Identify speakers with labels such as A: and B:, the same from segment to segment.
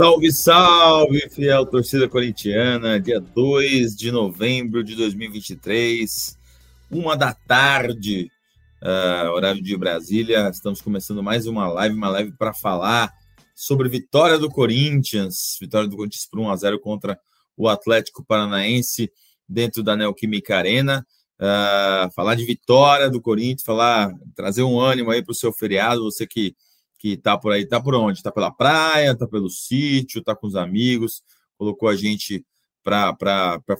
A: Salve, salve, fiel torcida corintiana, dia 2 de novembro de 2023, uma da tarde, uh, horário de Brasília. Estamos começando mais uma live, uma live para falar sobre vitória do Corinthians, vitória do Corinthians por 1 a 0 contra o Atlético Paranaense dentro da Neoquímica Arena. Uh, falar de vitória do Corinthians, falar, trazer um ânimo aí para o seu feriado, você que que tá por aí, tá por onde? Tá pela praia, tá pelo sítio, tá com os amigos, colocou a gente para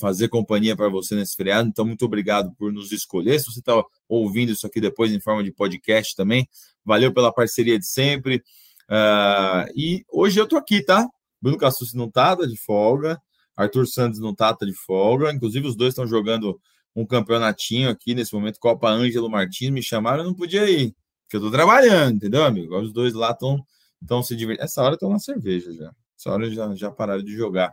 A: fazer companhia para você nesse feriado. Então, muito obrigado por nos escolher. Se você está ouvindo isso aqui depois em forma de podcast também, valeu pela parceria de sempre. Uh, e hoje eu tô aqui, tá? Bruno Cassucci não tá, tá de folga. Arthur Santos não tá, tá de folga. Inclusive, os dois estão jogando um campeonatinho aqui nesse momento, Copa Ângelo Martins. Me chamaram, eu não podia ir que eu tô trabalhando, entendeu, amigo? Os dois lá estão se divertindo. Essa hora estão na cerveja já. Essa hora já, já pararam de jogar.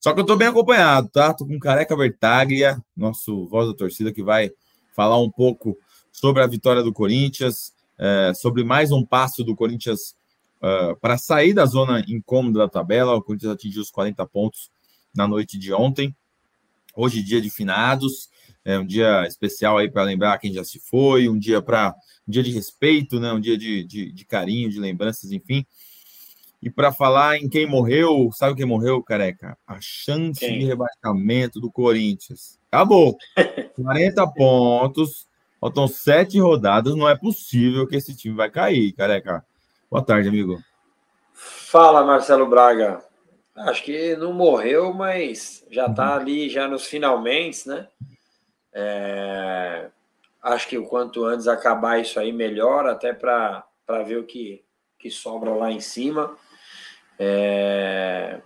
A: Só que eu tô bem acompanhado, tá? Tô com Careca Vertaglia, nosso voz da torcida, que vai falar um pouco sobre a vitória do Corinthians, é, sobre mais um passo do Corinthians uh, para sair da zona incômoda da tabela. O Corinthians atingiu os 40 pontos na noite de ontem. Hoje, dia de finados, é um dia especial aí para lembrar quem já se foi, um dia para um dia de respeito, né? um dia de, de, de carinho, de lembranças, enfim. E para falar em quem morreu, sabe quem morreu, careca? A chance quem? de rebaixamento do Corinthians. Acabou. 40 pontos, faltam sete rodadas. Não é possível que esse time vai cair, careca. Boa tarde, amigo.
B: Fala, Marcelo Braga. Acho que não morreu, mas já está uhum. ali já nos finalmente, né? É, acho que o quanto antes acabar isso aí, melhor, até para ver o que, que sobra lá em cima. É,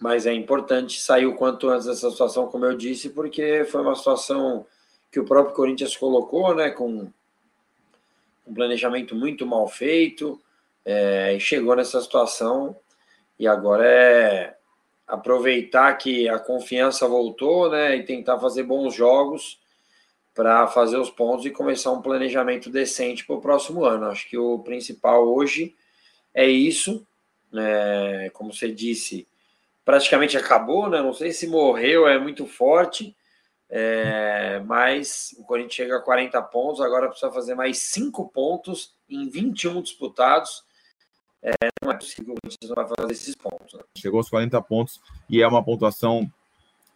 B: mas é importante sair o quanto antes dessa situação, como eu disse, porque foi uma situação que o próprio Corinthians colocou, né, com um planejamento muito mal feito, é, e chegou nessa situação, e agora é aproveitar que a confiança voltou, né, e tentar fazer bons jogos para fazer os pontos e começar um planejamento decente para o próximo ano. Acho que o principal hoje é isso. Né? Como você disse, praticamente acabou, né? Não sei se morreu, é muito forte. É, mas o Corinthians chega a 40 pontos, agora precisa fazer mais 5 pontos em 21 disputados. É, não é possível que o Corinthians não vai fazer esses pontos. Né?
A: Chegou aos 40 pontos e é uma pontuação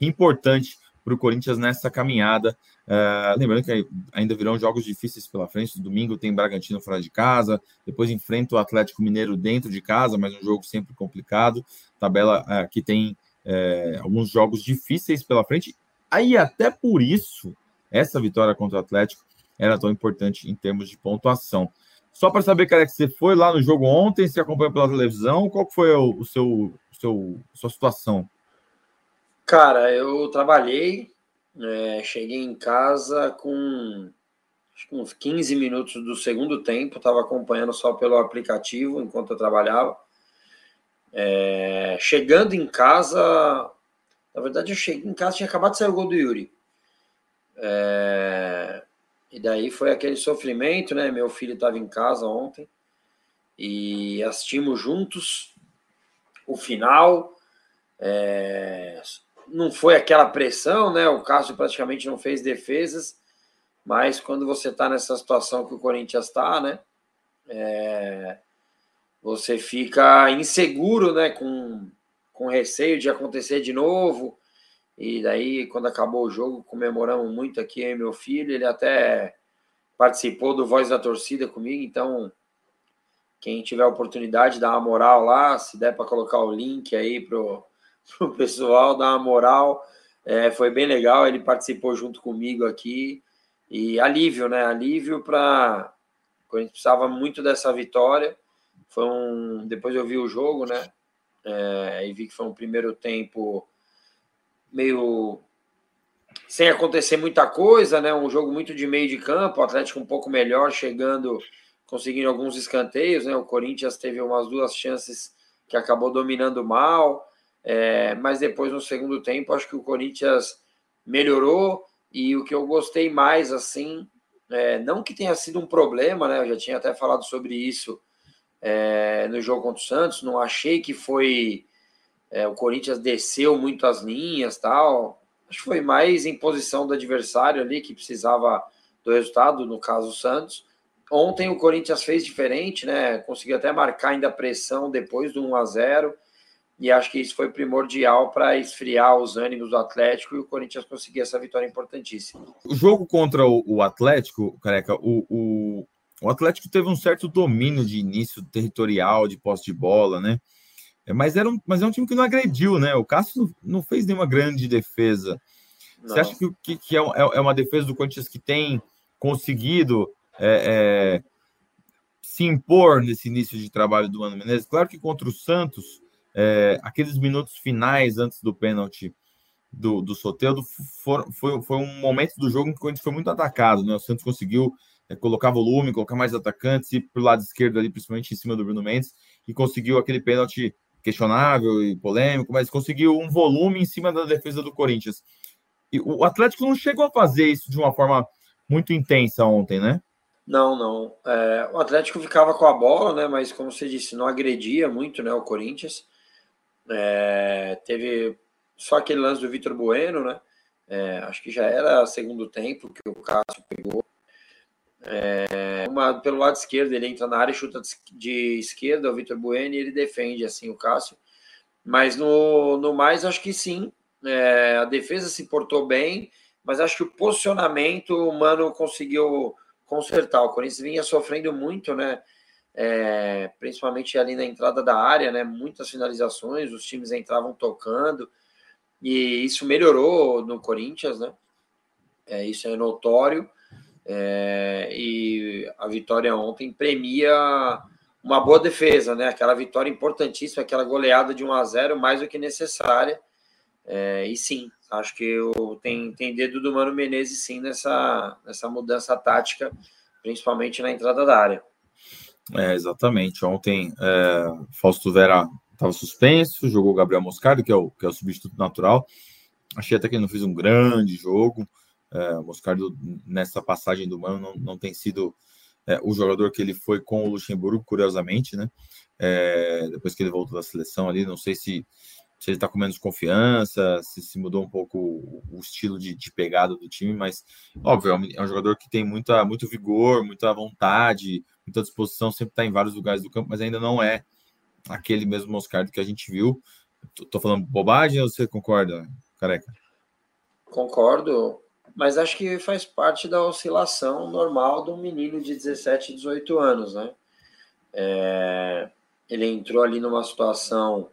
A: importante para o Corinthians nessa caminhada. Uh, lembrando que ainda virão jogos difíceis pela frente. Domingo tem Bragantino fora de casa, depois enfrenta o Atlético Mineiro dentro de casa, mas um jogo sempre complicado. Tabela uh, que tem uh, alguns jogos difíceis pela frente. Aí, até por isso, essa vitória contra o Atlético era tão importante em termos de pontuação. Só para saber, cara, que você foi lá no jogo ontem, se acompanhou pela televisão, qual foi o, seu, seu sua situação?
B: Cara, eu trabalhei, é, cheguei em casa com uns 15 minutos do segundo tempo, estava acompanhando só pelo aplicativo enquanto eu trabalhava. É, chegando em casa, na verdade eu cheguei em casa, tinha acabado de sair o gol do Yuri. É, e daí foi aquele sofrimento, né? Meu filho estava em casa ontem e assistimos juntos o final. É, não foi aquela pressão, né? O Cássio praticamente não fez defesas, mas quando você está nessa situação que o Corinthians está, né? É, você fica inseguro, né? Com, com receio de acontecer de novo. E daí, quando acabou o jogo, comemoramos muito aqui, hein, meu filho. Ele até participou do Voz da Torcida comigo, então quem tiver oportunidade, dá uma moral lá, se der para colocar o link aí pro o pessoal, dar uma moral. É, foi bem legal, ele participou junto comigo aqui. E alívio, né? Alívio para. A gente precisava muito dessa vitória. Foi um. Depois eu vi o jogo, né? É, e vi que foi um primeiro tempo meio sem acontecer muita coisa, né? Um jogo muito de meio de campo, o Atlético um pouco melhor, chegando, conseguindo alguns escanteios, né? O Corinthians teve umas duas chances que acabou dominando mal. É, mas depois, no segundo tempo, acho que o Corinthians melhorou e o que eu gostei mais, assim, é, não que tenha sido um problema, né? Eu já tinha até falado sobre isso é, no jogo contra o Santos, não achei que foi é, o Corinthians desceu muito as linhas tal. Acho que foi mais em posição do adversário ali que precisava do resultado, no caso o Santos. Ontem o Corinthians fez diferente, né? Conseguiu até marcar ainda pressão depois do 1 a 0 e acho que isso foi primordial para esfriar os ânimos do Atlético e o Corinthians conseguir essa vitória importantíssima.
A: O jogo contra o, Atlético, careca, o, o, o, Atlético teve um certo domínio de início territorial, de posse de bola, né? É, mas, era um, mas é um time que não agrediu, né? O Cássio não fez nenhuma grande defesa. Não. Você acha que, que, que é, é, é, uma defesa do Corinthians que tem conseguido é, é, se impor nesse início de trabalho do Mano Menezes? Claro que contra o Santos é, aqueles minutos finais antes do pênalti do, do Soteldo foi, foi, foi um momento do jogo em que o Corinthians foi muito atacado, né? O Santos conseguiu é, colocar volume, colocar mais atacantes, ir para o lado esquerdo ali, principalmente em cima do Bruno Mendes, e conseguiu aquele pênalti questionável e polêmico, mas conseguiu um volume em cima da defesa do Corinthians. E o Atlético não chegou a fazer isso de uma forma muito intensa ontem, né?
B: Não, não. É, o Atlético ficava com a bola, né? Mas como você disse, não agredia muito, né? O Corinthians. É, teve só aquele lance do Vitor Bueno, né? É, acho que já era segundo tempo que o Cássio pegou. É, uma, pelo lado esquerdo, ele entra na área, chuta de esquerda o Vitor Bueno e ele defende assim o Cássio. Mas no, no mais, acho que sim. É, a defesa se portou bem, mas acho que o posicionamento o Mano conseguiu consertar. O Corinthians vinha sofrendo muito, né? É, principalmente ali na entrada da área, né? Muitas finalizações, os times entravam tocando, e isso melhorou no Corinthians, né? É, isso é notório. É, e a vitória ontem premia uma boa defesa, né? Aquela vitória importantíssima, aquela goleada de 1 a 0 mais do que necessária. É, e sim, acho que eu, tem, tem dedo do Mano Menezes sim nessa, nessa mudança tática, principalmente na entrada da área.
A: É, exatamente. Ontem, é, Fausto Vera estava suspenso, jogou Gabriel Moscardo, que é o, que é o substituto natural. Achei até que ele não fez um grande jogo. É, Moscardo, nessa passagem do Mano, não, não tem sido é, o jogador que ele foi com o Luxemburgo, curiosamente, né? É, depois que ele voltou da seleção ali, não sei se, se ele está com menos confiança, se, se mudou um pouco o, estilo de, de, pegada do time, mas, óbvio, é um, é um jogador que tem muita, muito vigor, muita vontade, muita disposição, sempre está em vários lugares do campo, mas ainda não é aquele mesmo Moscardo que a gente viu. Tô falando bobagem ou você concorda, careca?
B: Concordo, mas acho que faz parte da oscilação normal de um menino de 17, 18 anos, né? É... ele entrou ali numa situação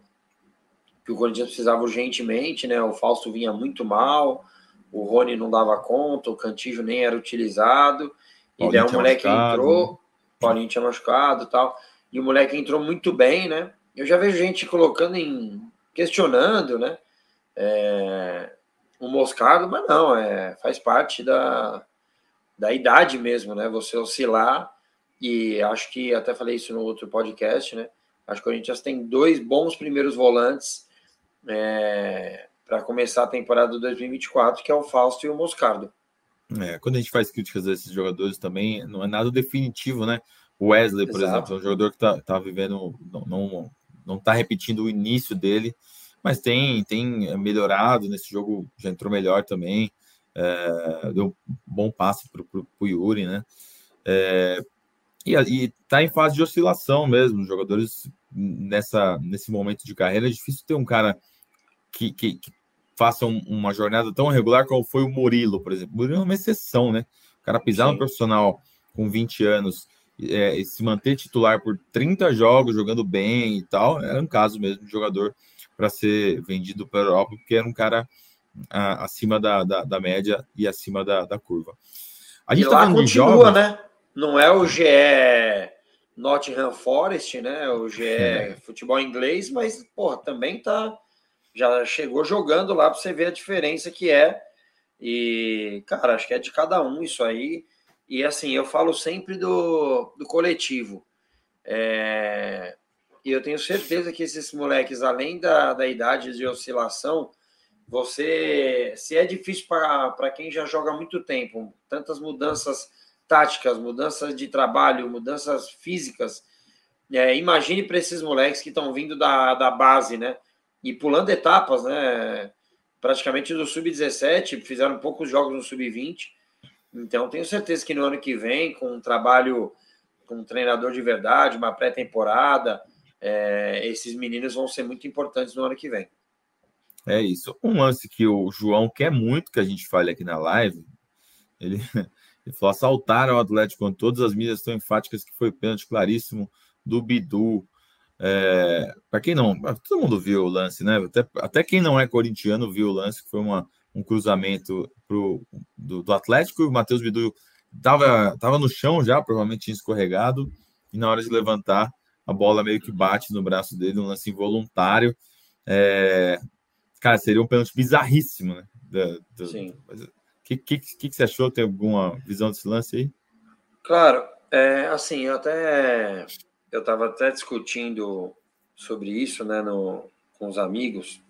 B: que o Corinthians precisava urgentemente, né? O Fausto vinha muito mal, o Rony não dava conta, o Cantijo nem era utilizado, e daí o moleque entrou, Paulinho tinha machucado e tal. E o moleque entrou muito bem, né? Eu já vejo gente colocando em. questionando, né? É, o Moscardo, mas não, é, faz parte da, da idade mesmo, né? Você oscilar. E acho que até falei isso no outro podcast, né? Acho que o Corinthians tem dois bons primeiros volantes é, para começar a temporada 2024, que é o Fausto e o Moscardo.
A: É, quando a gente faz críticas a esses jogadores também, não é nada definitivo, né? O Wesley, por Exato. exemplo, é um jogador que tá, tá vivendo, não, não, não tá repetindo o início dele, mas tem, tem melhorado nesse jogo, já entrou melhor também, é, deu um bom passe para o Yuri, né? É, e, e tá em fase de oscilação mesmo, os jogadores nessa, nesse momento de carreira, é difícil ter um cara que, que, que faça uma jornada tão regular como foi o Murilo, por exemplo. O Murilo é uma exceção, né? O cara pisar Sim. no profissional com 20 anos é, e se manter titular por 30 jogos, jogando bem e tal, era um caso mesmo de jogador para ser vendido para a Europa, porque era um cara a, acima da, da, da, média e acima da, da curva.
B: A gente e tá lá continua, jogos... né? Não é o GE Nottingham Forest, né? O GE é. futebol inglês, mas, porra, também tá já chegou jogando lá para você ver a diferença que é. E, cara, acho que é de cada um isso aí. E assim, eu falo sempre do, do coletivo. É, e eu tenho certeza que esses moleques, além da, da idade de oscilação, você. Se é difícil para quem já joga há muito tempo, tantas mudanças táticas, mudanças de trabalho, mudanças físicas. É, imagine para esses moleques que estão vindo da, da base, né? E pulando etapas, né? Praticamente do sub-17, fizeram poucos jogos no sub-20. Então, tenho certeza que no ano que vem, com um trabalho com um treinador de verdade, uma pré-temporada, é, esses meninos vão ser muito importantes no ano que vem.
A: É isso. Um lance que o João quer muito que a gente fale aqui na live, ele, ele falou: assaltaram o Atlético com todas as mídias tão enfáticas que foi pênalti claríssimo do Bidu. É, para quem não, todo mundo viu o lance, né? Até, até quem não é corintiano viu o lance, que foi uma, um cruzamento pro, do, do Atlético e o Matheus Bidu estava tava no chão já, provavelmente tinha escorregado, e na hora de levantar, a bola meio que bate no braço dele, um lance involuntário. É, cara, seria um pênalti bizarríssimo, né? Sim. O que, que, que, você achou? Tem alguma visão desse lance aí?
B: Claro, é, assim, eu até eu estava até discutindo sobre isso, né, no, com os amigos.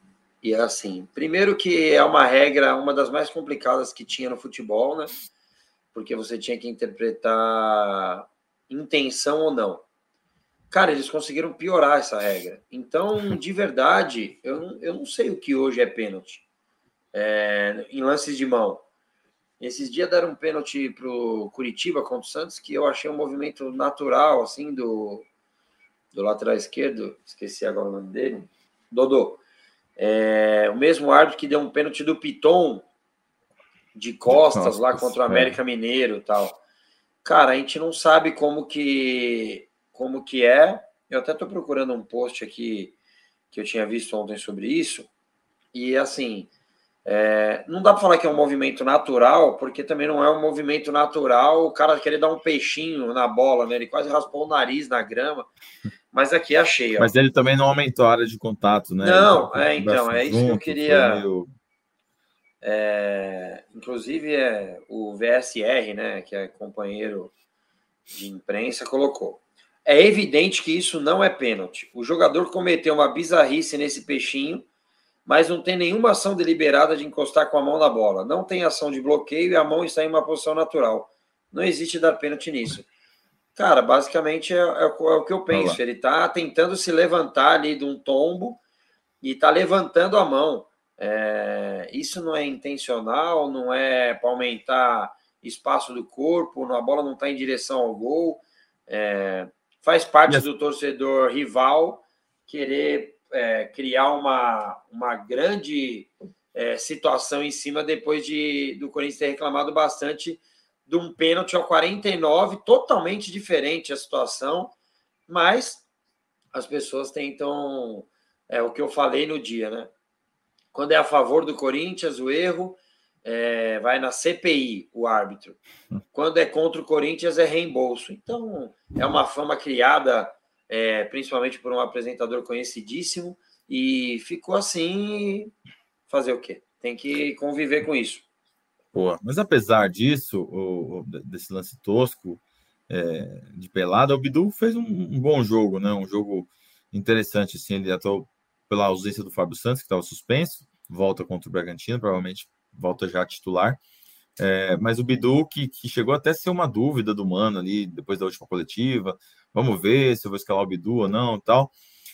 B: E é assim, primeiro que é uma regra, uma das mais complicadas que tinha no futebol, né? Porque você tinha que interpretar intenção ou não. Cara, eles conseguiram piorar essa regra. Então, de verdade, eu não, eu não sei o que hoje é pênalti é, em lances de mão. Esses dias deram um pênalti pro Curitiba contra o Santos que eu achei um movimento natural, assim, do, do lateral esquerdo, esqueci agora o nome dele, Dodô. É, o mesmo árbitro que deu um pênalti do Piton de costas Nossa, lá contra o América é. Mineiro tal. Cara, a gente não sabe como que como que é. Eu até estou procurando um post aqui que eu tinha visto ontem sobre isso. E assim, é, não dá para falar que é um movimento natural, porque também não é um movimento natural o cara querer dar um peixinho na bola, né? Ele quase raspou o nariz na grama. Mas aqui achei. Ó.
A: Mas ele também não aumentou a área de contato, né?
B: Não, é, então, é isso junto, que eu queria. Meio... É, inclusive, é, o VSR, né, que é companheiro de imprensa, colocou. É evidente que isso não é pênalti. O jogador cometeu uma bizarrice nesse peixinho mas não tem nenhuma ação deliberada de encostar com a mão na bola. Não tem ação de bloqueio e a mão está em uma posição natural. Não existe dar pênalti nisso. Cara, basicamente é, é, é o que eu penso. Ele está tentando se levantar ali de um tombo e está levantando a mão. É, isso não é intencional, não é para aumentar espaço do corpo, a bola não está em direção ao gol. É, faz parte do torcedor rival querer é, criar uma, uma grande é, situação em cima depois de do Corinthians ter reclamado bastante de um pênalti ao 49, totalmente diferente a situação, mas as pessoas tentam é o que eu falei no dia, né? Quando é a favor do Corinthians, o erro é, vai na CPI, o árbitro. Quando é contra o Corinthians, é reembolso. Então, é uma fama criada é, principalmente por um apresentador conhecidíssimo, e ficou assim. Fazer o quê? Tem que conviver com isso.
A: Boa. Mas apesar disso, o, desse lance tosco é, de pelada, o Bidu fez um, um, bom jogo, né? Um jogo interessante, assim, ele atuou pela ausência do Fábio Santos, que estava suspenso, volta contra o Bragantino, provavelmente volta já titular. É, mas o Bidu, que, que, chegou até a ser uma dúvida do Mano ali, depois da última coletiva, vamos ver se eu vou escalar o Bidu ou não tal.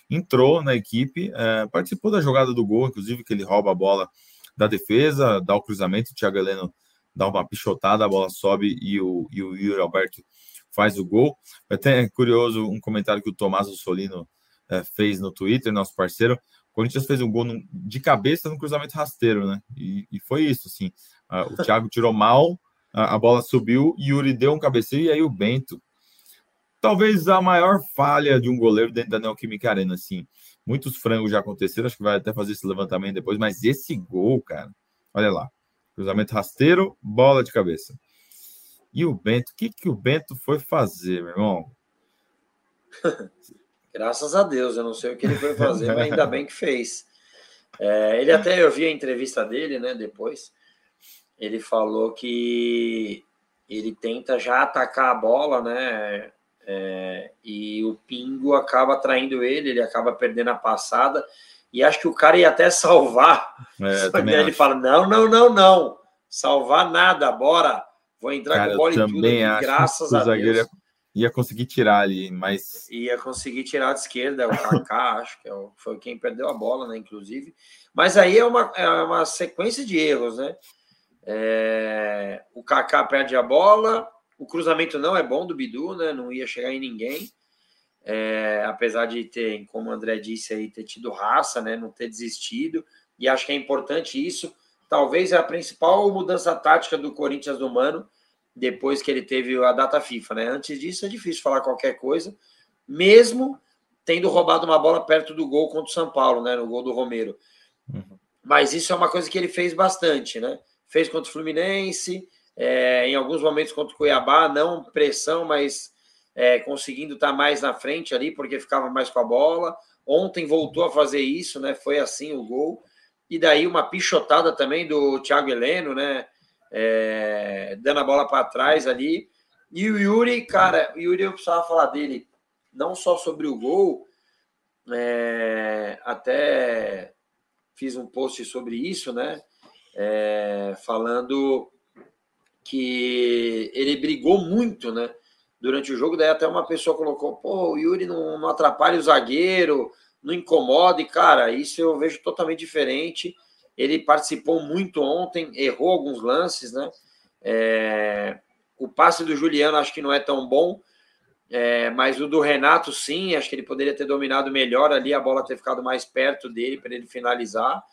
A: Entrou na equipe, é, participou da jogada do gol, inclusive que ele rouba a bola da defesa, dá o cruzamento, o Thiago Heleno dá uma pichotada, a bola sobe e o, e o Yuri Alberto faz o gol. Até é curioso um comentário que o Tomás Solino é, fez no Twitter, nosso parceiro. O Corinthians fez um gol no, de cabeça no cruzamento rasteiro, né? E, e foi isso, assim. Uh, o Thiago tirou mal, a, a bola subiu, Yuri deu um cabeceio, e aí o Bento. Talvez a maior falha de um goleiro dentro da Neoquímica Arena, assim. Muitos frangos já aconteceram, acho que vai até fazer esse levantamento depois, mas esse gol, cara, olha lá. Cruzamento rasteiro, bola de cabeça. E o Bento, o que, que o Bento foi fazer, meu irmão?
B: Graças a Deus, eu não sei o que ele foi fazer, mas ainda bem que fez. É, ele até, eu vi a entrevista dele, né, depois, ele falou que ele tenta já atacar a bola, né? É, e o Pingo acaba traindo ele, ele acaba perdendo a passada. E acho que o cara ia até salvar. É, Só que ele acho. fala: não, não, não, não. Salvar nada, bora. Vou entrar cara, com bola e tudo. Aqui, graças a Deus.
A: ia conseguir tirar ali, mas.
B: Ia conseguir tirar de esquerda, o Kaká, acho que é o, foi quem perdeu a bola, né? Inclusive. Mas aí é uma, é uma sequência de erros, né? É, o Kaká perde a bola, o cruzamento não é bom do Bidu, né? Não ia chegar em ninguém. É, apesar de ter, como o André disse aí, ter tido raça, né? Não ter desistido. E acho que é importante isso. Talvez é a principal mudança tática do Corinthians do Mano depois que ele teve a data FIFA, né? Antes disso é difícil falar qualquer coisa, mesmo tendo roubado uma bola perto do gol contra o São Paulo, né? No gol do Romero. Uhum. Mas isso é uma coisa que ele fez bastante, né? Fez contra o Fluminense, é, em alguns momentos contra o Cuiabá, não pressão, mas é, conseguindo estar mais na frente ali, porque ficava mais com a bola. Ontem voltou a fazer isso, né? Foi assim o gol. E daí uma pichotada também do Thiago Heleno, né? é, dando a bola para trás ali. E o Yuri, cara, o Yuri eu precisava falar dele, não só sobre o gol, é, até fiz um post sobre isso, né? É, falando que ele brigou muito, né? Durante o jogo, daí até uma pessoa colocou: pô, o Yuri não, não atrapalha o zagueiro, não incomoda, e cara, isso eu vejo totalmente diferente. Ele participou muito ontem, errou alguns lances, né? É, o passe do Juliano acho que não é tão bom, é, mas o do Renato, sim, acho que ele poderia ter dominado melhor ali, a bola ter ficado mais perto dele para ele finalizar.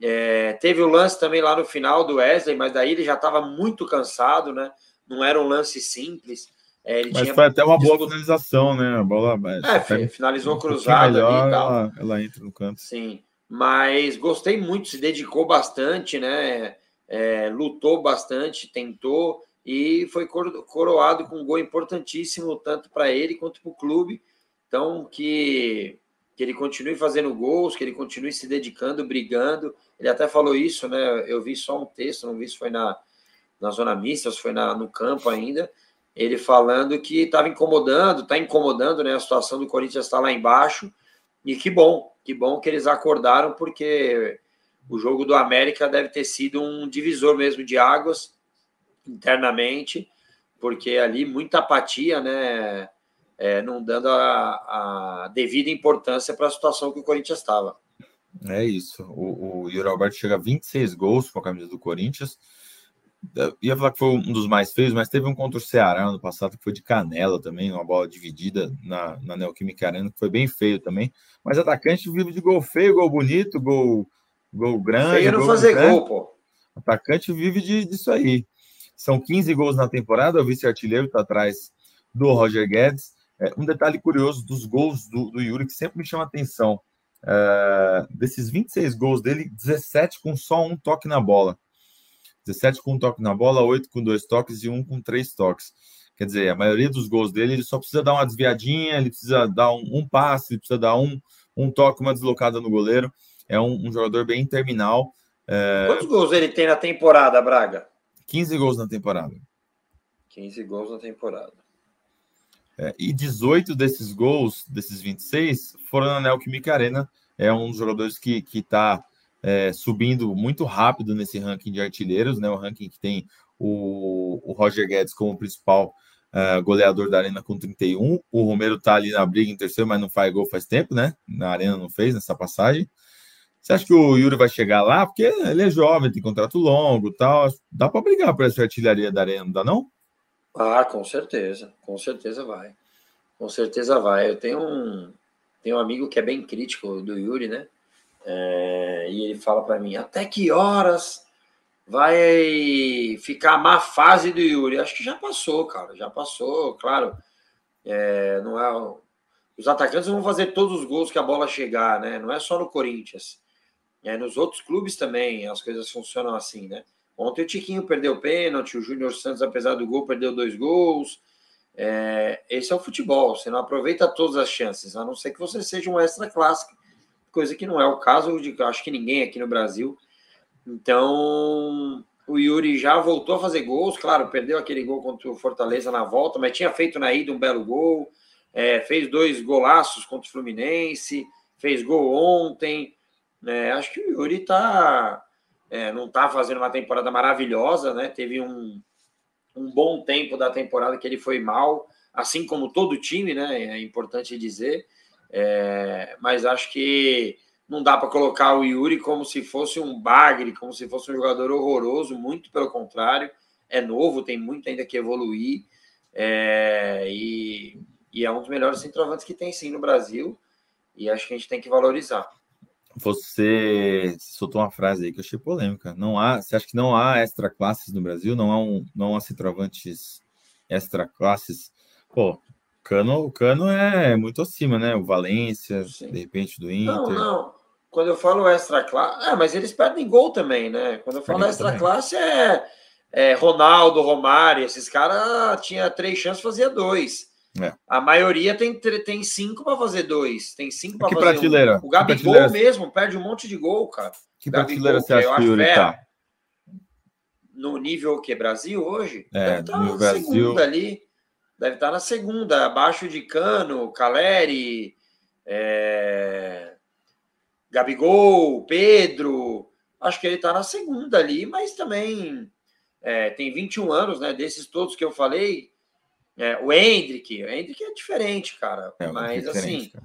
B: É, teve o lance também lá no final do Wesley, mas daí ele já estava muito cansado, né? Não era um lance simples.
A: É, mas tinha... foi até uma boa finalização, né? A bola.
B: É, finalizou um cruzada
A: melhor, ali e tal. Ela, ela entra no canto.
B: Sim mas gostei muito, se dedicou bastante, né? É, lutou bastante, tentou e foi coroado com um gol importantíssimo, tanto para ele quanto para o clube. Então, que, que ele continue fazendo gols, que ele continue se dedicando, brigando. Ele até falou isso, né? Eu vi só um texto, não vi se foi na, na zona mista, se foi na, no campo ainda. Ele falando que estava incomodando, está incomodando, né? A situação do Corinthians está lá embaixo. E que bom, que bom que eles acordaram, porque o jogo do América deve ter sido um divisor mesmo de águas internamente, porque ali muita apatia, né? É, não dando a, a devida importância para a situação que o Corinthians estava.
A: É isso. O, o Yuri Alberto chega a 26 gols com a camisa do Corinthians. Eu ia falar que foi um dos mais feios, mas teve um contra o Ceará ano passado que foi de canela também, uma bola dividida na, na Neoquímica Arena, que foi bem feio também. Mas atacante vive de gol feio, gol bonito, gol, gol grande. Feio
B: não fazer gol, pô.
A: Atacante vive de, disso aí. São 15 gols na temporada, o vice-artilheiro está atrás do Roger Guedes. É, um detalhe curioso dos gols do, do Yuri que sempre me chama atenção. É, desses 26 gols dele, 17 com só um toque na bola. 17 com um toque na bola, 8 com dois toques e um com três toques. Quer dizer, a maioria dos gols dele, ele só precisa dar uma desviadinha, ele precisa dar um, um passe, ele precisa dar um, um toque, uma deslocada no goleiro. É um, um jogador bem terminal.
B: É... Quantos gols ele tem na temporada, Braga?
A: 15 gols na temporada.
B: 15 gols na temporada.
A: É, e 18 desses gols, desses 26, foram na Neoquímica Arena. É um dos jogadores que está é, subindo muito rápido nesse ranking de artilheiros, né? O ranking que tem o, o Roger Guedes como principal uh, goleador da Arena com 31. O Romero tá ali na briga em terceiro, mas não faz gol faz tempo, né? Na Arena não fez nessa passagem. Você acha que o Yuri vai chegar lá? Porque ele é jovem, tem contrato longo tal. Dá para brigar por essa artilharia da Arena, não dá não?
B: Ah, com certeza. Com certeza vai. Com certeza vai. Eu tenho um, tenho um amigo que é bem crítico do Yuri, né? É, e ele fala para mim: até que horas vai ficar a má fase do Yuri? Acho que já passou, cara, já passou, claro. É, não é, os atacantes vão fazer todos os gols que a bola chegar, né? Não é só no Corinthians. É, nos outros clubes também as coisas funcionam assim, né? Ontem o Tiquinho perdeu pênalti, o Júnior Santos, apesar do gol, perdeu dois gols. É, esse é o futebol, você não aproveita todas as chances, a não ser que você seja um extra clássico coisa que não é o caso de acho que ninguém aqui no Brasil. Então, o Yuri já voltou a fazer gols, claro, perdeu aquele gol contra o Fortaleza na volta, mas tinha feito na ida um belo gol, é, fez dois golaços contra o Fluminense, fez gol ontem. É, acho que o Yuri tá, é, não está fazendo uma temporada maravilhosa, né? Teve um, um bom tempo da temporada que ele foi mal, assim como todo time, né? É importante dizer. É, mas acho que não dá para colocar o Yuri como se fosse um bagre, como se fosse um jogador horroroso, muito pelo contrário. É novo, tem muito ainda que evoluir. É, e, e, é um dos melhores centroavantes que tem sim no Brasil. E acho que a gente tem que valorizar.
A: Você soltou uma frase aí que eu achei polêmica. Não há, você acha que não há extra classes no Brasil? Não há um, não há centroavantes extra classes? Pô, Cano, o Cano é muito acima, né? O Valência, Sim. de repente do Inter.
B: Não, não. Quando eu falo extra classe, é, mas eles perdem gol também, né? Quando eu falo extra também. classe é, é Ronaldo, Romário, esses caras tinha três chances, fazia dois. É. A maioria tem, tem cinco para fazer dois. Tem cinco para fazer
A: prateleira?
B: Um. O Gabigol mesmo perde um monte de gol, cara.
A: Que prateleira você acha que ele tá?
B: No nível que Brasil hoje?
A: É, deve estar tá no Brasil.
B: segunda ali. Deve estar tá na segunda, abaixo de Cano, Caleri, é... Gabigol, Pedro. Acho que ele está na segunda ali, mas também é, tem 21 anos, né? Desses todos que eu falei, é, o Hendrick, o Hendrick é diferente, cara. É, mas assim, cara.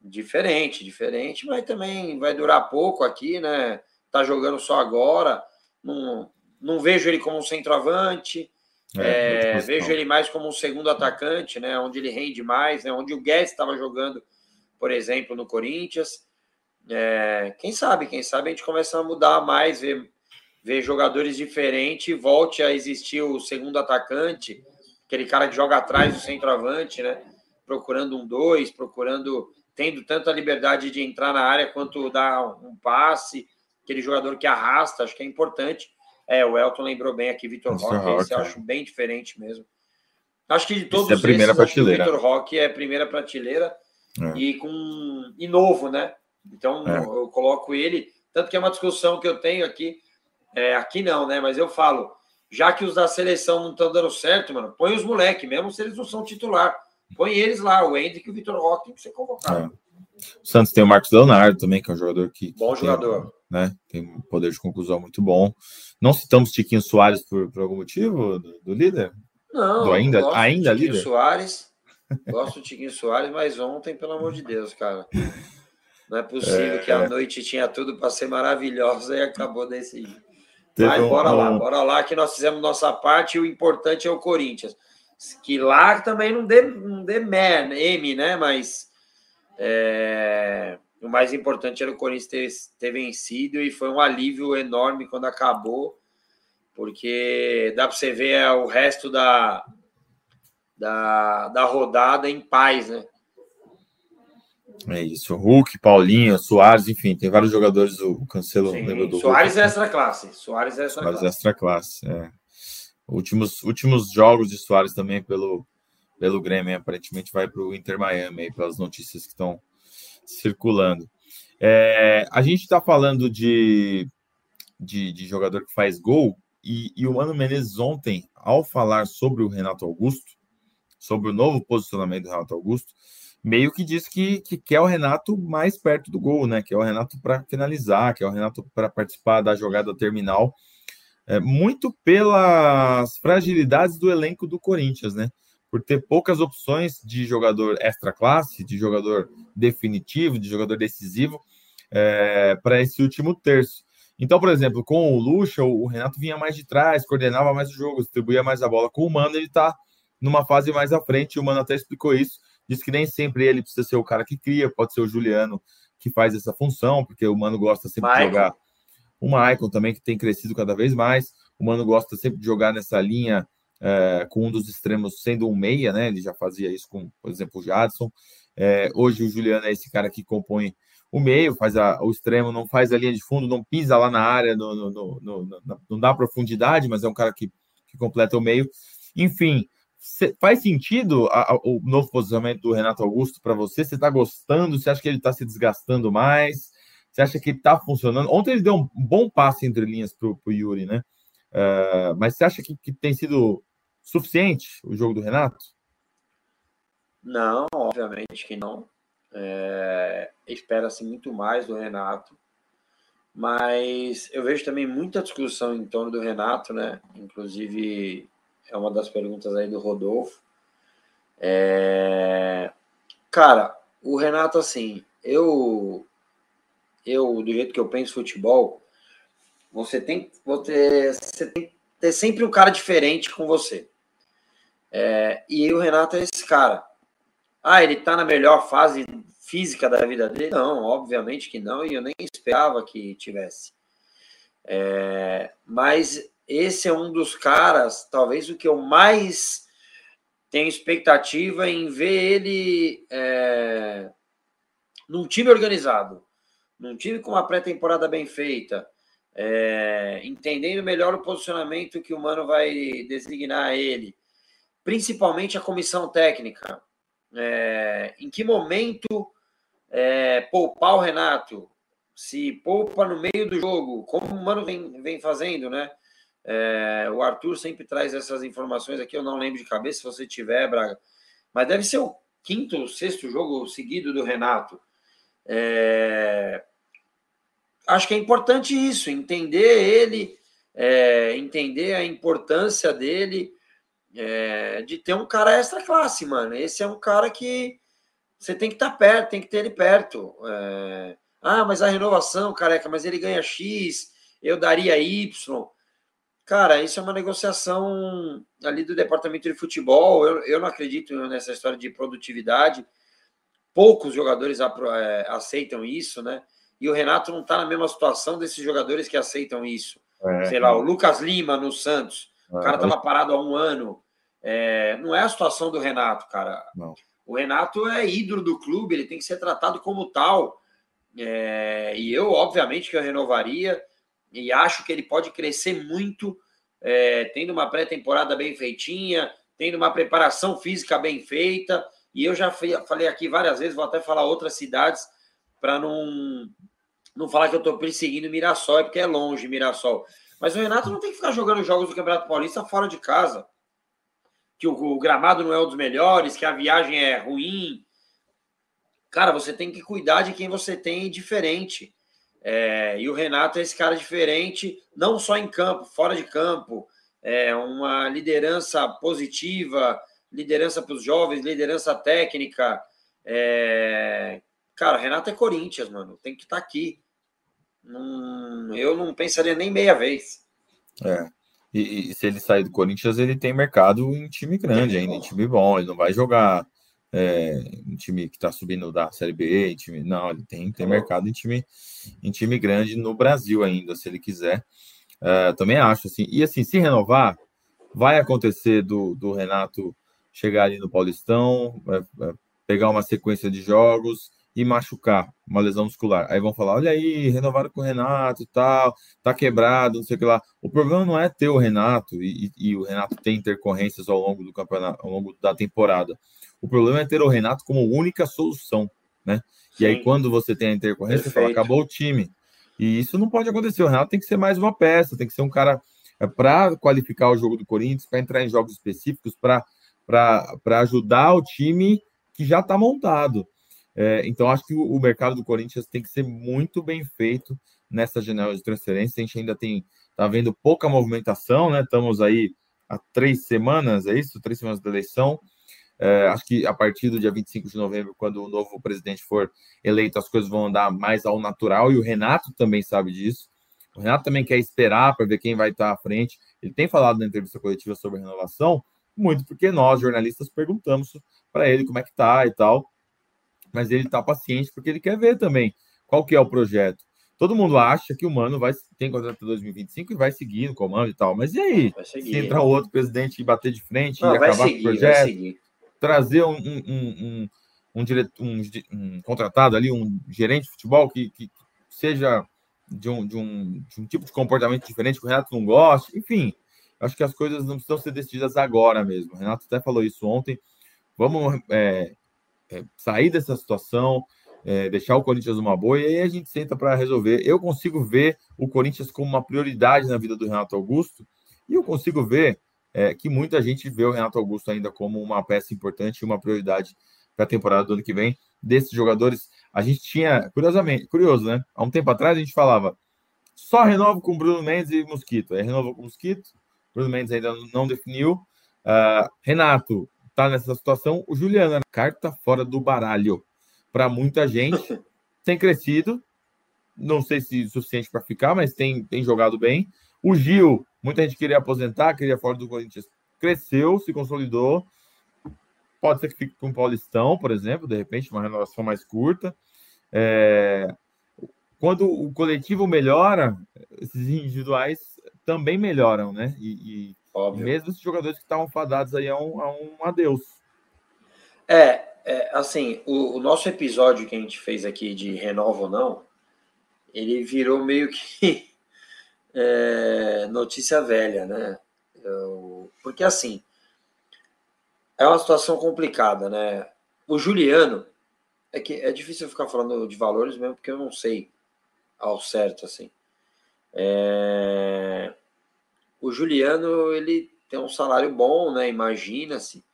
B: diferente, diferente, mas também vai durar pouco aqui, né? Tá jogando só agora. Não, não vejo ele como um centroavante. É, é, vejo ele mais como um segundo atacante, né? Onde ele rende mais, né? Onde o Guedes estava jogando, por exemplo, no Corinthians. É, quem sabe, quem sabe a gente começa a mudar mais, ver, ver jogadores diferentes, volte a existir o segundo atacante aquele cara que joga atrás do centroavante, né? Procurando um dois, procurando, tendo tanta liberdade de entrar na área quanto dar um passe, aquele jogador que arrasta, acho que é importante. É, o Elton lembrou bem aqui, Vitor Roque, esse eu acho bem diferente mesmo. Acho que de todos
A: é a primeira esses, prateleira.
B: o Vitor Roque é primeira prateleira é. e com e novo, né? Então é. eu coloco ele, tanto que é uma discussão que eu tenho aqui, é, aqui não, né? Mas eu falo, já que os da seleção não estão dando certo, mano, põe os moleques, mesmo se eles não são titular. Põe eles lá, o Hendrick e o Vitor Roque tem que ser convocado. É.
A: O Santos tem o Marcos Leonardo também, que é um jogador que.
B: Bom que jogador.
A: Tem, né, tem um poder de conclusão muito bom. Não citamos Tiquinho Soares por, por algum motivo do, do líder?
B: Não.
A: Do ainda ainda
B: Tiquinho
A: líder?
B: Soares. Gosto do Tiquinho Soares, mas ontem, pelo amor de Deus, cara. Não é possível é, que a noite tinha tudo para ser maravilhosa e acabou desse jeito. Mas bora um... lá, bora lá que nós fizemos nossa parte e o importante é o Corinthians. Que lá também não dê, não dê mer, M, né? Mas é, o mais importante era o Corinthians ter, ter vencido e foi um alívio enorme quando acabou, porque dá para você ver o resto da, da, da rodada em paz, né?
A: É isso. Hulk, Paulinho, Soares, enfim, tem vários jogadores. O Cancelo lembra do
B: Soares Hulk, é extra classe. Soares é extra Soares
A: classe. É extra classe, é. Últimos, últimos jogos de Soares também pelo, pelo Grêmio, aparentemente vai para o Inter Miami, aí, pelas notícias que estão circulando. É, a gente está falando de, de, de, jogador que faz gol, e, e o Mano Menezes ontem, ao falar sobre o Renato Augusto, sobre o novo posicionamento do Renato Augusto, meio que diz que, que quer o Renato mais perto do gol, né? Que é o Renato para finalizar, que é o Renato para participar da jogada terminal, é, muito pelas fragilidades do elenco do Corinthians, né? Por ter poucas opções de jogador extra classe, de jogador definitivo, de jogador decisivo é, para esse último terço. Então, por exemplo, com o Lucha, o Renato vinha mais de trás, coordenava mais o jogo, distribuía mais a bola. Com o Mano, ele está numa fase mais à frente, o Mano até explicou isso Diz que nem sempre ele precisa ser o cara que cria, pode ser o Juliano que faz essa função, porque o Mano gosta sempre Michael. de jogar. O Michael também, que tem crescido cada vez mais. O Mano gosta sempre de jogar nessa linha é, com um dos extremos sendo um meia, né? Ele já fazia isso com, por exemplo, o Jadson. É, hoje o Juliano é esse cara que compõe o meio, faz a, o extremo, não faz a linha de fundo, não pisa lá na área, no, no, no, não dá profundidade, mas é um cara que, que completa o meio. Enfim, faz sentido a, a, o novo posicionamento do Renato Augusto para você? Você está gostando? Você acha que ele está se desgastando mais? Você acha que está funcionando? Ontem ele deu um bom passe entre linhas para o Yuri, né? Uh, mas você acha que, que, tem sido suficiente o jogo do Renato?
B: Não, obviamente que não. É, Espera-se muito mais do Renato. Mas eu vejo também muita discussão em torno do Renato, né? Inclusive é uma das perguntas aí do Rodolfo. É... Cara, o Renato, assim, eu, eu, do jeito que eu penso futebol, você tem, você, você tem que ter sempre um cara diferente com você. É, e o Renato é esse cara. Ah, ele tá na melhor fase física da vida dele? Não, obviamente que não, e eu nem esperava que tivesse. É, mas esse é um dos caras, talvez o que eu mais tenho expectativa em ver ele é, num time organizado, num time com uma pré-temporada bem feita, é, entendendo melhor o posicionamento que o Mano vai designar ele, principalmente a comissão técnica. É, em que momento é, poupar o Renato? Se poupa no meio do jogo, como o Mano vem, vem fazendo, né? É, o Arthur sempre traz essas informações aqui, eu não lembro de cabeça se você tiver, Braga. Mas deve ser o quinto, sexto jogo seguido do Renato. É, acho que é importante isso, entender ele, é, entender a importância dele, é, de ter um cara extra classe, mano. Esse é um cara que você tem que estar tá perto, tem que ter ele perto. É, ah, mas a renovação, careca, mas ele ganha X, eu daria Y. Cara, isso é uma negociação ali do departamento de futebol. Eu, eu não acredito nessa história de produtividade. Poucos jogadores é, aceitam isso, né? E o Renato não está na mesma situação desses jogadores que aceitam isso. É, Sei lá, o Lucas Lima no Santos. O cara estava parado há um ano. É, não é a situação do Renato, cara. Não. O Renato é ídolo do clube, ele tem que ser tratado como tal. É, e eu, obviamente, que eu renovaria e acho que ele pode crescer muito, é, tendo uma pré-temporada bem feitinha, tendo uma preparação física bem feita. E eu já falei aqui várias vezes, vou até falar outras cidades, para não, não falar que eu estou perseguindo Mirassol, é porque é longe Mirassol. Mas o Renato não tem que ficar jogando jogos do Campeonato Paulista fora de casa. Que o, o gramado não é um dos melhores, que a viagem é ruim. Cara, você tem que cuidar de quem você tem diferente. É, e o Renato é esse cara diferente, não só em campo, fora de campo. É uma liderança positiva, liderança para os jovens, liderança técnica. É... Cara, Renato é Corinthians, mano. Tem que estar tá aqui. Hum, eu não pensaria nem meia vez.
A: É. E, e, se ele sair do Corinthians, ele tem mercado em time grande ainda, em time bom. Ele não vai jogar é, um time que está subindo da Série B, time, não, ele tem, tem mercado em time, em time grande no Brasil ainda, se ele quiser. É, também acho assim. E assim, se renovar, vai acontecer do, do Renato chegar ali no Paulistão, pegar uma sequência de jogos e machucar, uma lesão muscular. Aí vão falar: olha aí, renovaram com o Renato e tal, tá quebrado, não sei o que lá. O problema não é ter o Renato e, e, e o Renato ter intercorrências ao longo do campeonato, ao longo da temporada. O problema é ter o Renato como única solução, né? Sim. E aí, quando você tem a intercorrência, Perfeito. você fala, acabou o time. E isso não pode acontecer. O Renato tem que ser mais uma peça, tem que ser um cara é, para qualificar o jogo do Corinthians, para entrar em jogos específicos, para ajudar o time que já está montado. É, então, acho que o, o, mercado do Corinthians tem que ser muito bem feito nessa janela de transferência. A gente ainda tem, está vendo pouca movimentação, né? Estamos aí há três semanas, é isso? Três semanas da eleição. É, acho que a partir do dia 25 de novembro, quando o novo presidente for eleito, as coisas vão andar mais ao natural, e o Renato também sabe disso. O Renato também quer esperar para ver quem vai estar à frente. Ele tem falado na entrevista coletiva sobre renovação, muito porque nós, jornalistas, perguntamos para ele como é que tá e tal. Mas ele está paciente porque ele quer ver também qual que é o projeto. Todo mundo acha que o Mano vai ter contrato até 2025 e vai seguir no comando e tal. Mas e aí? Se entrar outro presidente e bater de frente Não, e acabar seguir, com o projeto? Trazer um, um, um, um, contratado ali, um gerente de futebol que, que seja de um, de, um, de um tipo de comportamento diferente que o Renato não gosta, enfim, acho que as coisas não precisam ser decididas agora mesmo. O Renato até falou isso ontem. Vamos é, é, sair dessa situação, é, deixar o Corinthians numa boa e aí a gente senta para resolver. Eu consigo ver o Corinthians como uma prioridade na vida do Renato Augusto e eu consigo ver é, que muita gente vê o Renato Augusto ainda como uma peça importante e uma prioridade para a temporada do ano que vem. Desses jogadores, a gente tinha, curiosamente, curioso, né? Há um tempo atrás a gente falava só renova com Bruno Mendes e Mosquito. Aí renovou com Mosquito, Bruno Mendes ainda não definiu. Uh, Renato tá nessa situação. O Juliano, a carta fora do baralho para muita gente, tem crescido. Não sei se é suficiente para ficar, mas tem, tem jogado bem. O Gil, muita gente queria aposentar, queria fora do Corinthians. Cresceu, se consolidou. Pode ser que fique com o Paulistão, por exemplo, de repente, uma renovação mais curta. É... Quando o coletivo melhora, esses individuais também melhoram, né? E, e mesmo esses jogadores que estavam fadados aí a um, a um adeus.
B: É, é assim, o, o, nosso episódio que a gente fez aqui de renova ou não, ele virou meio que é, notícia velha, né? Eu, porque assim, é uma situação complicada, né? O Juliano, é que é difícil ficar falando de valores mesmo, porque eu não sei ao certo, assim. É... O Juliano, ele tem um salário bom, né? Imagina-se.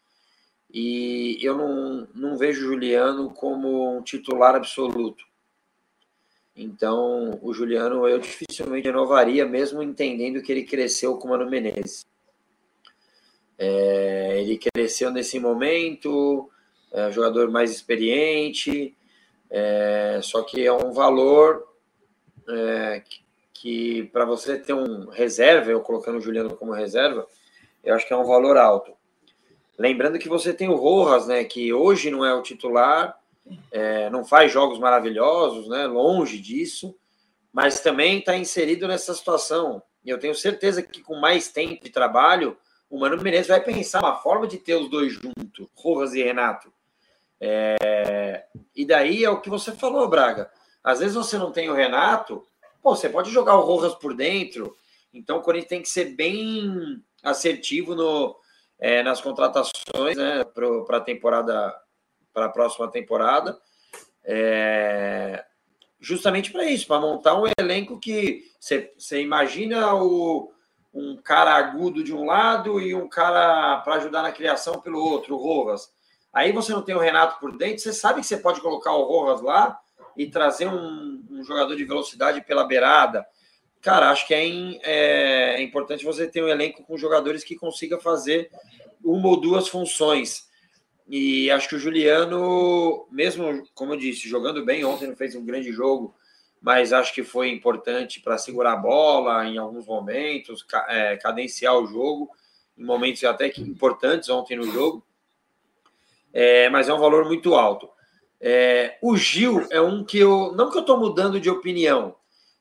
B: E eu não, não vejo o Juliano como um titular absoluto. Então, o Juliano eu dificilmente renovaria, mesmo entendendo que ele cresceu com o Mano Menezes. É, ele cresceu nesse momento, é um jogador mais experiente, é, só que é um valor é, que, que para você ter um reserva, eu colocando o Juliano como reserva, eu acho que é um valor alto. Lembrando que você tem o Rojas, né, que hoje não é o titular, é, não faz jogos maravilhosos, né, longe disso, mas também está inserido nessa situação. E eu tenho certeza que com mais tempo de trabalho, o Mano Menezes vai pensar uma forma de ter os dois juntos, Rojas e Renato. É, e daí é o que você falou, Braga. Às vezes você não tem o Renato, pô, você pode jogar o Rojas por dentro. Então o Corinthians tem que ser bem assertivo no, é, nas contratações né, para a temporada, para a próxima temporada. É, justamente para isso, para montar um elenco que você imagina o, um cara agudo de um lado e um cara para ajudar na criação pelo outro, o Rojas. Aí você não tem o Renato por dentro, você sabe que você pode colocar o Rojas lá e trazer um, um jogador de velocidade pela beirada. Cara, acho que é, é, é, importante você ter um elenco com jogadores que consiga fazer uma ou duas funções. E acho que o Juliano, mesmo como eu disse, jogando bem, ontem não fez um grande jogo, mas acho que foi importante para segurar a bola em alguns momentos, é, cadenciar o jogo, em momentos até que importantes ontem no jogo. É, mas é um valor muito alto. É, o Gil é um que eu. Não que eu estou mudando de opinião,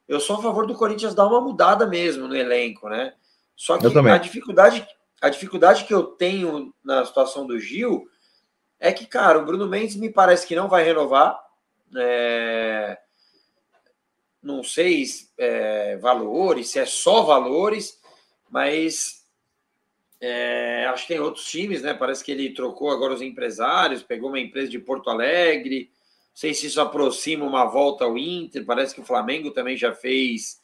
B: eu sou a favor do Corinthians dar uma mudada mesmo no elenco, né? Só que a dificuldade, a dificuldade que eu tenho na situação do Gil é que, cara, o Bruno Mendes me parece que não vai renovar. É, não sei é, valores, se é só valores, mas é, acho que tem outros times, né? Parece que ele trocou agora os empresários, pegou uma empresa de Porto Alegre. Não sei se isso aproxima uma volta ao Inter. Parece que o Flamengo também já fez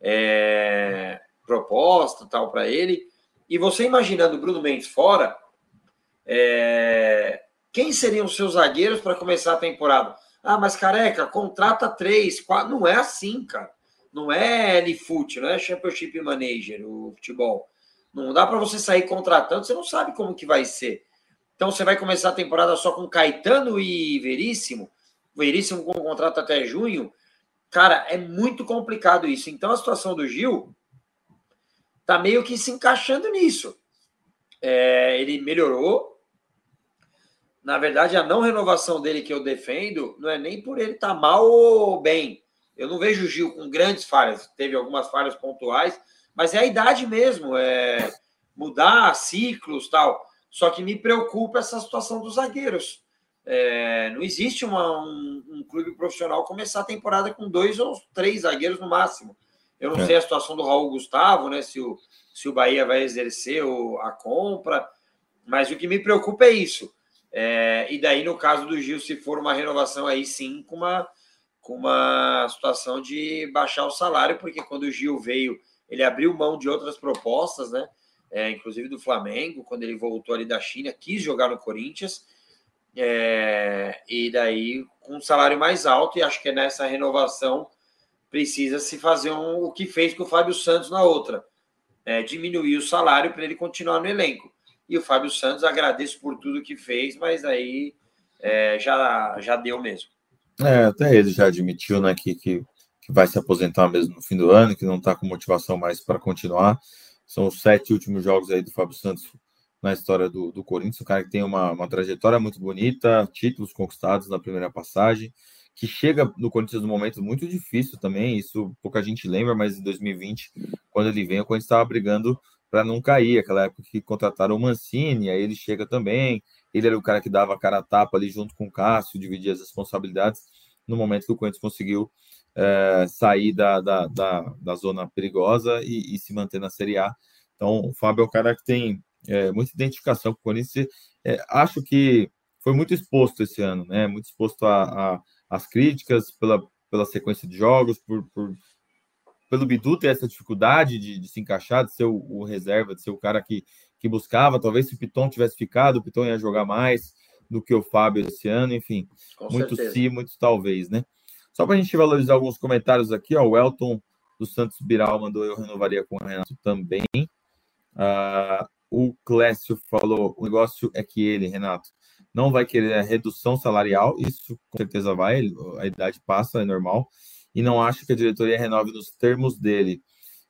B: é, proposta tal para ele. E você imaginando o Bruno Mendes fora, é, quem seriam os seus zagueiros para começar a temporada? Ah, mas careca, contrata três, quatro. Não é assim, cara. Não é LFoot, não é Championship Manager, o futebol. Não dá para você sair contratando, você não sabe como que vai ser. Então você vai começar a temporada só com Caetano e Veríssimo, Veríssimo com contrato até junho. Cara, é muito complicado isso. Então a situação do Gil tá meio que se encaixando nisso. É, ele melhorou, na verdade, a não renovação dele que eu defendo não é nem por ele estar tá mal ou bem. Eu não vejo o Gil com grandes falhas, teve algumas falhas pontuais, mas é a idade mesmo, é mudar ciclos tal. Só que me preocupa essa situação dos zagueiros. É, não existe uma, um, um, clube profissional começar a temporada com dois ou três zagueiros no máximo. Eu não é. sei a situação do Raul Gustavo, né? Se o, se o Bahia vai exercer o, a compra, mas o que me preocupa é isso. É, e daí, no caso do Gil, se for uma renovação, aí sim, com uma, com uma situação de baixar o salário, porque quando o Gil veio, ele abriu mão de outras propostas, né? É, inclusive do Flamengo, quando ele voltou ali da China, quis jogar no Corinthians, é, e daí com um salário mais alto, e acho que nessa renovação precisa se fazer um, o que fez com o Fábio Santos na outra, é, diminuir o salário para ele continuar no elenco. E o Fábio Santos, agradeço por tudo que fez, mas aí é, já, já deu mesmo.
A: É, até ele já admitiu né, que, que, que vai se aposentar mesmo no fim do ano, que não está com motivação mais para continuar. São os sete últimos jogos aí do Fábio Santos na história do, do Corinthians, um cara que tem uma, uma trajetória muito bonita, títulos conquistados na primeira passagem, que chega no Corinthians num momento muito difícil também, isso pouca gente lembra, mas em 2020, quando ele vem, o Corinthians estava brigando para não cair, aquela época que contrataram o Mancini, aí ele chega também, ele era o cara que dava a cara a tapa ali junto com o Cássio, dividia as responsabilidades, no momento que o Corinthians conseguiu é, sair da, da, da, da, zona perigosa e, e, se manter na Série A. Então, o Fábio é um cara que tem é, muita identificação com o Corinthians. É, acho que foi muito exposto esse ano, né? Muito exposto às críticas pela, pela sequência de jogos, por, por pelo Bidu ter essa dificuldade de, de se encaixar, de ser o, o, reserva, de ser o cara que, que buscava. Talvez se o Piton tivesse ficado, o Piton ia jogar mais do que o Fábio esse ano, enfim. Com muito certeza. sim, muito talvez, né? Só para a gente valorizar alguns comentários aqui, ó, o Elton do Santos Biral mandou eu renovaria com o Renato também. Uh, o Clécio falou: o negócio é que ele, Renato, não vai querer a redução salarial, isso com certeza vai, a idade passa, é normal e não acho que a diretoria renove nos termos dele.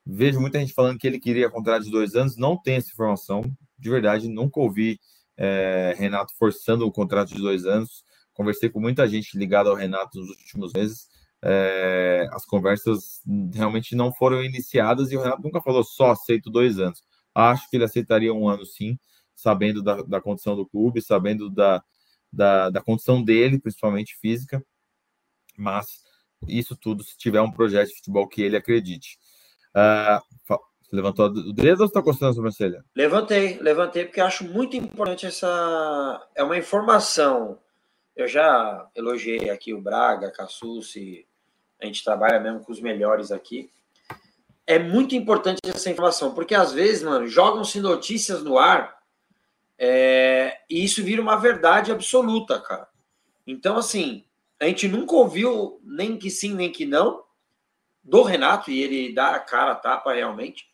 A: Vejo muita gente falando que ele queria contrato de dois anos, não tem essa informação. De verdade, nunca ouvi é, Renato forçando o contrato de dois anos. Conversei com muita gente ligada ao Renato nos últimos meses. É, as conversas realmente não foram iniciadas e o Renato nunca falou só aceito dois anos. Acho que ele aceitaria um ano sim, sabendo da, da condição do clube, sabendo da, da, da condição dele, principalmente física. Mas isso tudo se tiver um projeto de futebol que ele acredite. Uh, levantou o dedo ou está coçando a sobrancelha?
B: Levantei, levantei porque acho muito importante essa. É uma informação. Eu já elogiei aqui o Braga, Cassucci, a gente trabalha mesmo com os melhores aqui. É muito importante essa informação, porque às vezes, mano, jogam-se notícias no ar é... e isso vira uma verdade absoluta, cara. Então, assim, a gente nunca ouviu nem que sim, nem que não do Renato, e ele dá a cara a tapa realmente.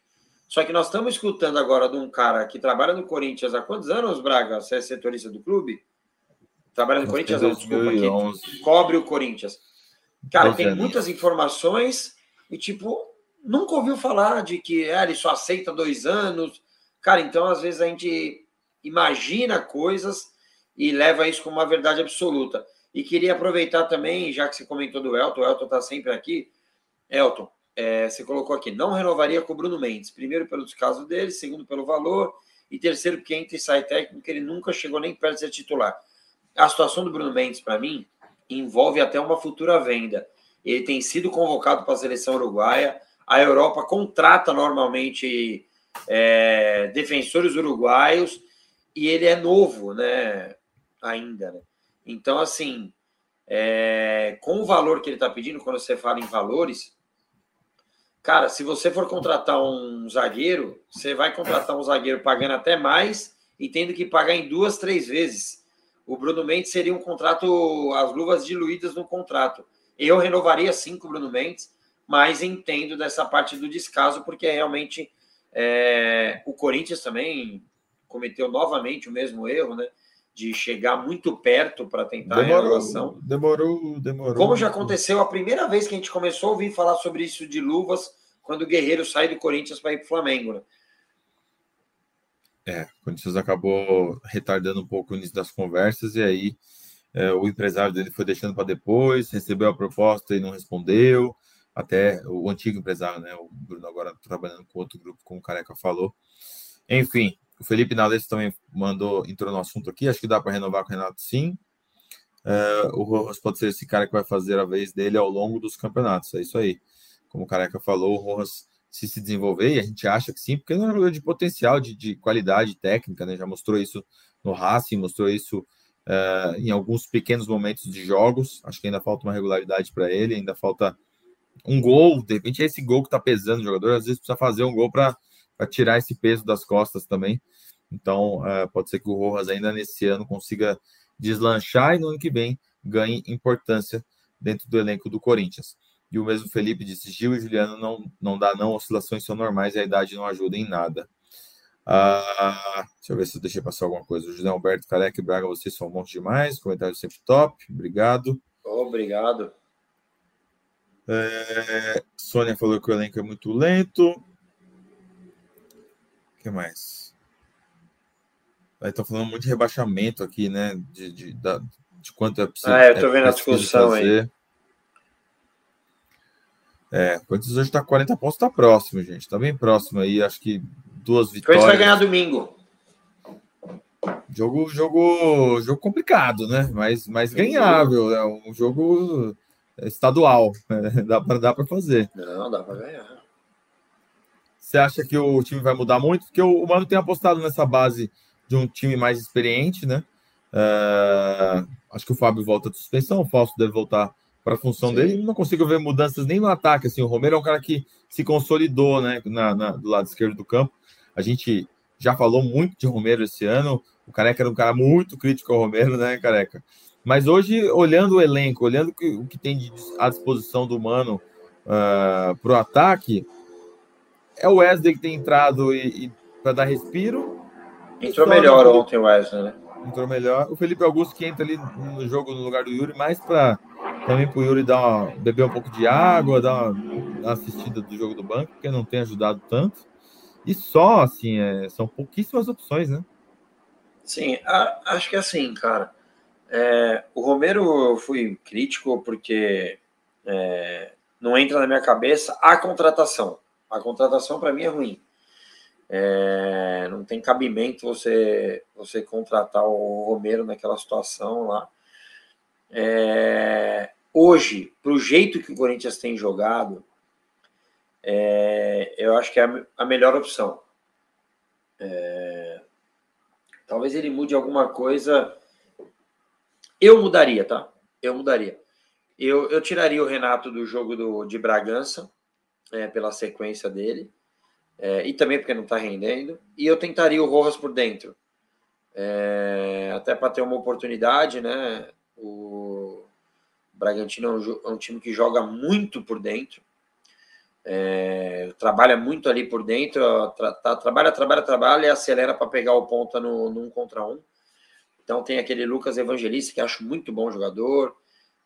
B: Só que nós estamos escutando agora de um cara que trabalha no Corinthians há quantos anos, Braga? Você é setorista do clube? Trabalha no Corinthians? Não, desculpa, que cobre o Corinthians. Cara, tem muitas informações e, tipo, nunca ouviu falar de que é, ele só aceita dois anos. Cara, então, às vezes, a gente imagina coisas e leva isso como uma verdade absoluta. E queria aproveitar também, já que você comentou do Elton, o Elton está sempre aqui. Elton, é, você colocou aqui, não renovaria com o Bruno Mendes. Primeiro, pelo descaso dele, segundo, pelo valor, e terceiro, porque entra e sai técnico, ele nunca chegou nem perto de ser titular. A situação do Bruno Mendes, para mim, envolve até uma futura venda. Ele tem sido convocado para a seleção uruguaia. A Europa contrata normalmente é, defensores uruguaios e ele é novo, né? Ainda, né? Então, assim, é, com o valor que ele está pedindo, quando você fala em valores, cara, se você for contratar um zagueiro, você vai contratar um zagueiro pagando até mais e tendo que pagar em duas, três vezes. O Bruno Mendes seria um contrato, as luvas diluídas no contrato. Eu renovaria sim com o Bruno Mendes, mas entendo dessa parte do descaso, porque realmente é, o Corinthians também cometeu novamente o mesmo erro, né? De chegar muito perto para tentar demorou, a renovação.
A: Demorou, demorou.
B: Como já aconteceu a primeira vez que a gente começou a ouvir falar sobre isso de luvas, quando o Guerreiro sai do Corinthians para ir para o Flamengo. Né?
A: É, o Corinthians acabou retardando um pouco o início das conversas e aí é, o empresário dele foi deixando para depois, recebeu a proposta e não respondeu. Até o antigo empresário, né? O Bruno agora trabalhando com outro grupo, como o Careca falou. Enfim, o Felipe Naldes também mandou, entrou no assunto aqui. Acho que dá para renovar com o Renato, sim. Uh, o Rojas pode ser esse cara que vai fazer a vez dele ao longo dos campeonatos. É isso aí. Como o Careca falou, o Rojas se se desenvolver, e a gente acha que sim, porque é um jogador de potencial, de, de qualidade técnica, né? Já mostrou isso no Racing, mostrou isso uh, em alguns pequenos momentos de jogos. Acho que ainda falta uma regularidade para ele, ainda falta um gol. De repente é esse gol que está pesando o jogador. Às vezes precisa fazer um gol para para tirar esse peso das costas também. Então, uh, pode ser que o Rojas ainda nesse ano consiga deslanchar e no ano que vem ganhe importância dentro do elenco do Corinthians. E o mesmo Felipe disse: Gil e Juliano não, não dá, não, oscilações são normais e a idade não ajuda em nada. Ah, deixa eu ver se eu deixei passar alguma coisa. O José Alberto Careca e Braga, vocês são um monte demais. Comentário sempre top. Obrigado.
B: Obrigado.
A: É, Sônia falou que o elenco é muito lento. Que mais? Estão falando muito de rebaixamento aqui, né? De, de, de, de quanto é
B: possível. Ah, eu estou vendo é a discussão aí.
A: É, o Corinthians hoje está 40 pontos, está próximo, gente. Está bem próximo aí. Acho que duas vitórias.
B: O vai ganhar domingo.
A: Jogo, jogo, jogo complicado, né? Mas, mas ganhável. É um jogo estadual. Né? Dá para dá fazer.
B: Não, dá para ganhar.
A: Você acha que o time vai mudar muito? Porque o Mano tem apostado nessa base de um time mais experiente, né? Uh, acho que o Fábio volta de suspensão, o Fausto deve voltar para a função Sim. dele. Não consigo ver mudanças nem no ataque. Assim, o Romero é um cara que se consolidou né, na, na, do lado esquerdo do campo. A gente já falou muito de Romero esse ano. O Careca era um cara muito crítico ao Romero, né, Careca? Mas hoje, olhando o elenco, olhando o que, o que tem à disposição do Mano uh, ah, para o ataque, é o Wesley que tem entrado e, e para dar respiro.
B: Entrou melhor ontem o Wesley, né?
A: Entrou melhor. O Felipe Augusto que entra ali no jogo no lugar do Yuri, mais para também para o Yuri dar uma, beber um pouco de água, dar uma, uma assistida do jogo do banco, porque não tem ajudado tanto. E só, assim, é, são pouquíssimas opções, né?
B: Sim, a, acho que é assim, cara. É, o Romero eu fui crítico porque é, não entra na minha cabeça a contratação. A contratação para mim é ruim. É, não tem cabimento você você contratar o Romero naquela situação lá. É, hoje, para o jeito que o Corinthians tem jogado, é, eu acho que é a, a melhor opção. É, talvez ele mude alguma coisa. Eu mudaria, tá? Eu mudaria. Eu, eu tiraria o Renato do jogo do, de Bragança, é, pela sequência dele, é, e também porque não está rendendo, e eu tentaria o Rojas por dentro. É, até para ter uma oportunidade, né? O Bragantino é um, é um time que joga muito por dentro, é, trabalha muito ali por dentro, tra, tra, trabalha, trabalha, trabalha e acelera para pegar o ponta no, no um contra um. Então tem aquele Lucas Evangelista que acho muito bom jogador.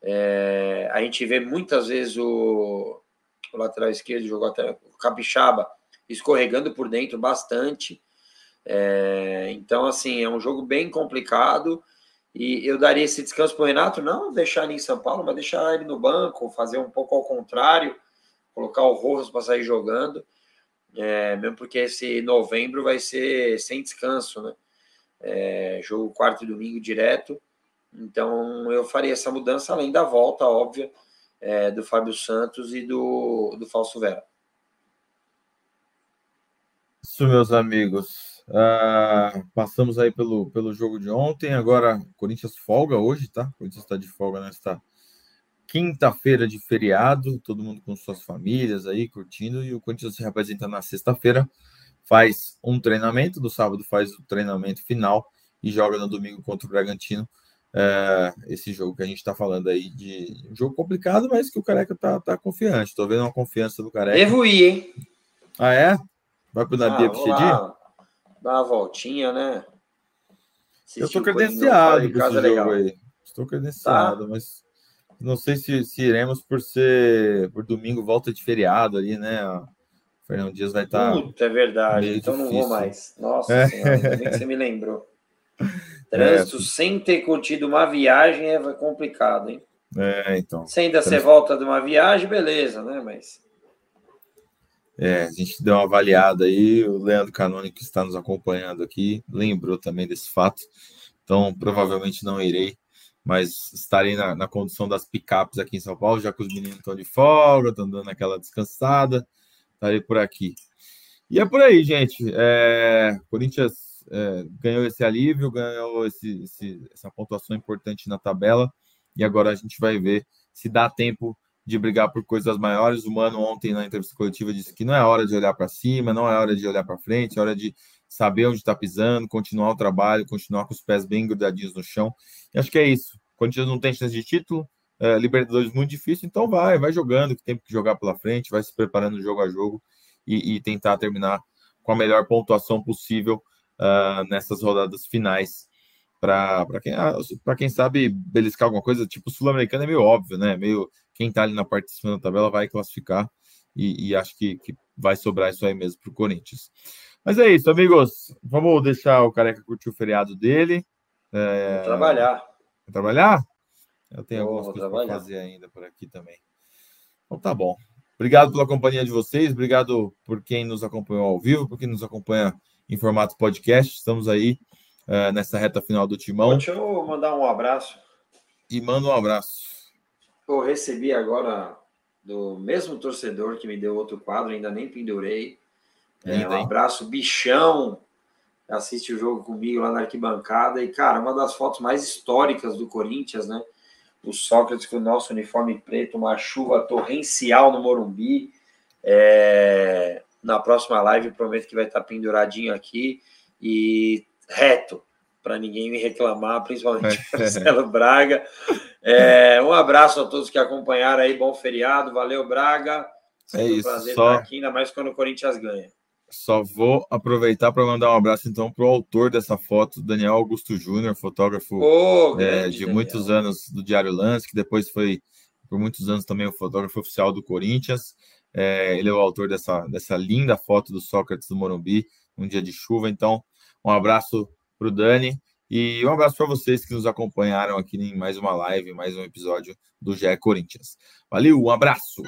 B: É, a gente vê muitas vezes o, o lateral esquerdo jogou até o Capixaba escorregando por dentro bastante. É, então, assim, é um jogo bem complicado. E eu daria esse descanso para o Renato, não deixar ele em São Paulo, mas deixar ele no banco, fazer um pouco ao contrário, colocar o Rojas para sair jogando, é, mesmo porque esse novembro vai ser sem descanso, né? É, jogo quarto e domingo direto. Então eu faria essa mudança, além da volta óbvia é, do Fábio Santos e do, do Falso Vera.
A: Isso, meus amigos. Uh, passamos aí pelo, pelo jogo de ontem. Agora, Corinthians folga hoje, tá? Corinthians está de folga nesta quinta-feira de feriado. Todo mundo com suas famílias aí curtindo. E o Corinthians se representa na sexta-feira. Faz um treinamento. Do sábado faz o treinamento final. E joga no domingo contra o Bragantino. Uh, esse jogo que a gente está falando aí de um jogo complicado, mas que o Careca tá, tá confiante. Tô vendo uma confiança do Careca.
B: Devo ir, hein?
A: Ah, é? Vai pro Nadia ah,
B: dar uma voltinha, né?
A: Assistir eu estou credenciado para esse jogo legal. aí. Estou credenciado, tá. mas não sei se, se, iremos por ser por domingo volta de feriado ali, né? O Fernando Dias vai estar.
B: Tá Puta, é verdade. Então difícil. não vou mais. Nossa é. senhora, que você me lembrou. Trânsito é. sem ter curtido uma viagem é complicado, hein?
A: É, então.
B: Se ainda você volta de uma viagem, beleza, né? Mas.
A: É, a gente deu uma avaliada aí, o Leandro Canoni, que está nos acompanhando aqui, lembrou também desse fato. Então, provavelmente não irei, mas estarei na, na condução das picapes aqui em São Paulo, já que os meninos estão de folga, estão dando aquela descansada, estarei por aqui. E é por aí, gente. É, Corinthians é, ganhou esse alívio, ganhou esse, esse, essa pontuação importante na tabela, e agora a gente vai ver se dá tempo de brigar por coisas maiores. O Mano ontem na entrevista coletiva disse que não é hora de olhar para cima, não é hora de olhar para frente, é hora de saber onde está pisando, continuar o trabalho, continuar com os pés bem grudadinhos no chão. E acho que é isso. A gente não tem chance de título, é, Libertadores muito difícil, então vai, vai jogando, que tem que jogar pela frente, vai se preparando jogo a jogo e, e tentar terminar com a melhor pontuação possível uh, nessas rodadas finais. Para quem, uh, quem sabe beliscar alguma coisa, tipo Sul-Americana é meio óbvio, né? Meio quem está ali na parte de cima da tabela vai classificar e, e acho que, que, vai sobrar isso aí mesmo para o Corinthians. Mas é isso, amigos. Vamos deixar o Careca curtir o feriado dele.
B: É... trabalhar.
A: Vai trabalhar? Eu tenho algumas coisas para fazer ainda por aqui também. Então tá bom. Obrigado pela companhia de vocês, obrigado por quem nos acompanhou ao vivo, por quem nos acompanha em formato podcast. Estamos aí uh, nessa reta final do timão.
B: Deixa eu mandar um abraço.
A: E manda um abraço.
B: Eu recebi agora do mesmo torcedor que me deu outro quadro, ainda nem pendurei. É, um abraço, bichão. Assiste o jogo comigo lá na arquibancada. E, cara, uma das fotos mais históricas do Corinthians, né? o Sócrates com o nosso uniforme preto, uma chuva torrencial no Morumbi. É, na próxima live, prometo que vai estar penduradinho aqui e reto, para ninguém me reclamar, principalmente Marcelo Braga. É, um abraço a todos que acompanharam aí, bom feriado, valeu, Braga.
A: É isso, um prazer só...
B: estar aqui, ainda mais quando o Corinthians ganha.
A: Só vou aproveitar para mandar um abraço então para o autor dessa foto, Daniel Augusto Júnior, fotógrafo
B: oh,
A: é, de Daniel. muitos anos do Diário Lance, que depois foi por muitos anos também o fotógrafo oficial do Corinthians. É, ele é o autor dessa, dessa linda foto do Sócrates do Morumbi, um dia de chuva. Então, um abraço para o Dani e um abraço para vocês que nos acompanharam aqui em mais uma live, mais um episódio do GE Corinthians. Valeu, um abraço!